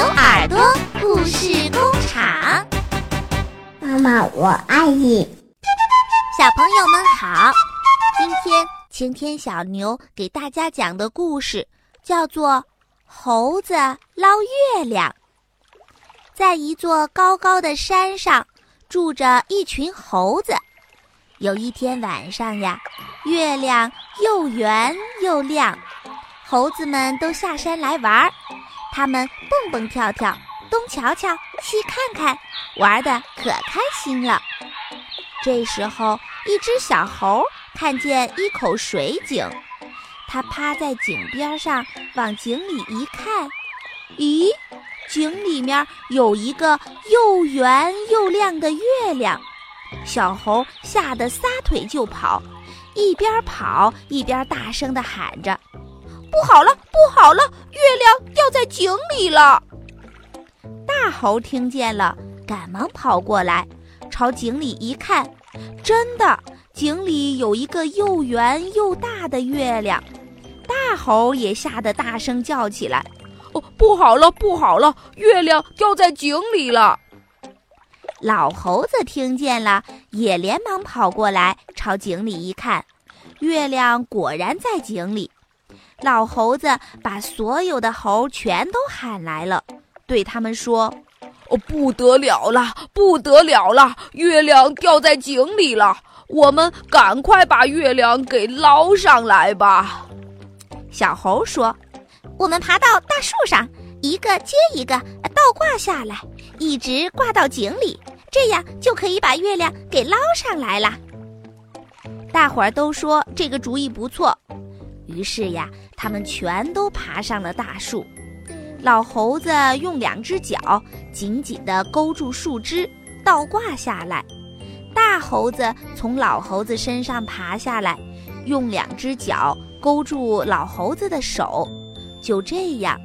牛耳朵故事工厂，妈妈，我爱你。小朋友们好，今天晴天小牛给大家讲的故事叫做《猴子捞月亮》。在一座高高的山上，住着一群猴子。有一天晚上呀，月亮又圆又亮，猴子们都下山来玩儿。他们蹦蹦跳跳，东瞧瞧，西看看，玩的可开心了。这时候，一只小猴看见一口水井，它趴在井边上，往井里一看，咦，井里面有一个又圆又亮的月亮。小猴吓得撒腿就跑，一边跑一边大声地喊着。不好了，不好了！月亮掉在井里了。大猴听见了，赶忙跑过来，朝井里一看，真的，井里有一个又圆又大的月亮。大猴也吓得大声叫起来：“哦，不好了，不好了！月亮掉在井里了！”老猴子听见了，也连忙跑过来，朝井里一看，月亮果然在井里。老猴子把所有的猴全都喊来了，对他们说：“哦，不得了了，不得了了！月亮掉在井里了，我们赶快把月亮给捞上来吧。”小猴说：“我们爬到大树上，一个接一个倒挂下来，一直挂到井里，这样就可以把月亮给捞上来了。”大伙儿都说这个主意不错。于是呀，他们全都爬上了大树。老猴子用两只脚紧紧地勾住树枝，倒挂下来；大猴子从老猴子身上爬下来，用两只脚勾住老猴子的手。就这样，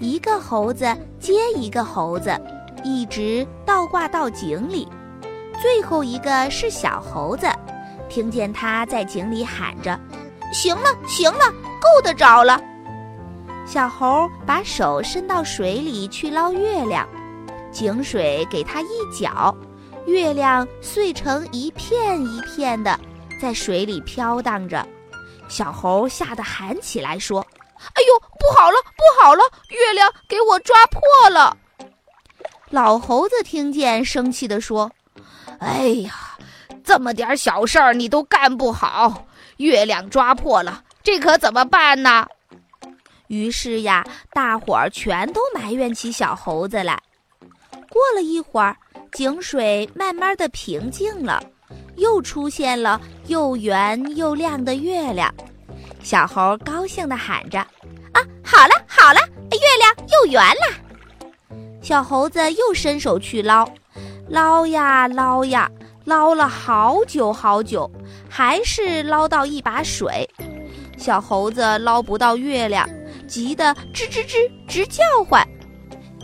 一个猴子接一个猴子，一直倒挂到井里。最后一个是小猴子，听见他在井里喊着。行了，行了，够得着了。小猴把手伸到水里去捞月亮，井水给它一搅，月亮碎成一片一片的，在水里飘荡着。小猴吓得喊起来说：“哎呦，不好了，不好了，月亮给我抓破了！”老猴子听见，生气地说：“哎呀，这么点小事儿你都干不好。”月亮抓破了，这可怎么办呢？于是呀，大伙儿全都埋怨起小猴子来。过了一会儿，井水慢慢的平静了，又出现了又圆又亮的月亮。小猴高兴地喊着：“啊，好了好了，月亮又圆了！”小猴子又伸手去捞，捞呀捞呀。捞了好久好久，还是捞到一把水。小猴子捞不到月亮，急得吱吱吱直叫唤：“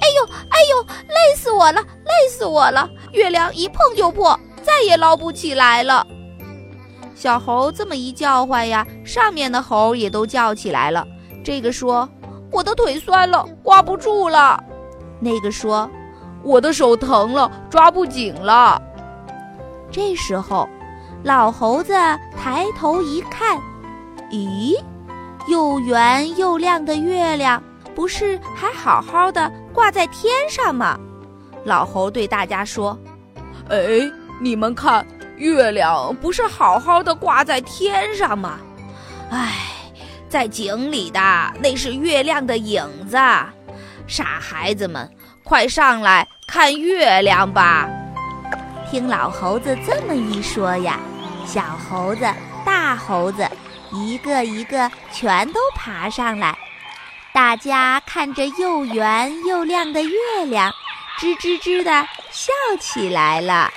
哎呦哎呦，累死我了，累死我了！月亮一碰就破，再也捞不起来了。”小猴这么一叫唤呀，上面的猴也都叫起来了。这个说：“我的腿酸了，挂不住了。”那个说：“我的手疼了，抓不紧了。”这时候，老猴子抬头一看，咦，又圆又亮的月亮，不是还好好的挂在天上吗？老猴对大家说：“哎，你们看，月亮不是好好的挂在天上吗？哎，在井里的那是月亮的影子。傻孩子们，快上来看月亮吧！”听老猴子这么一说呀，小猴子、大猴子一个一个全都爬上来，大家看着又圆又亮的月亮，吱吱吱的笑起来了。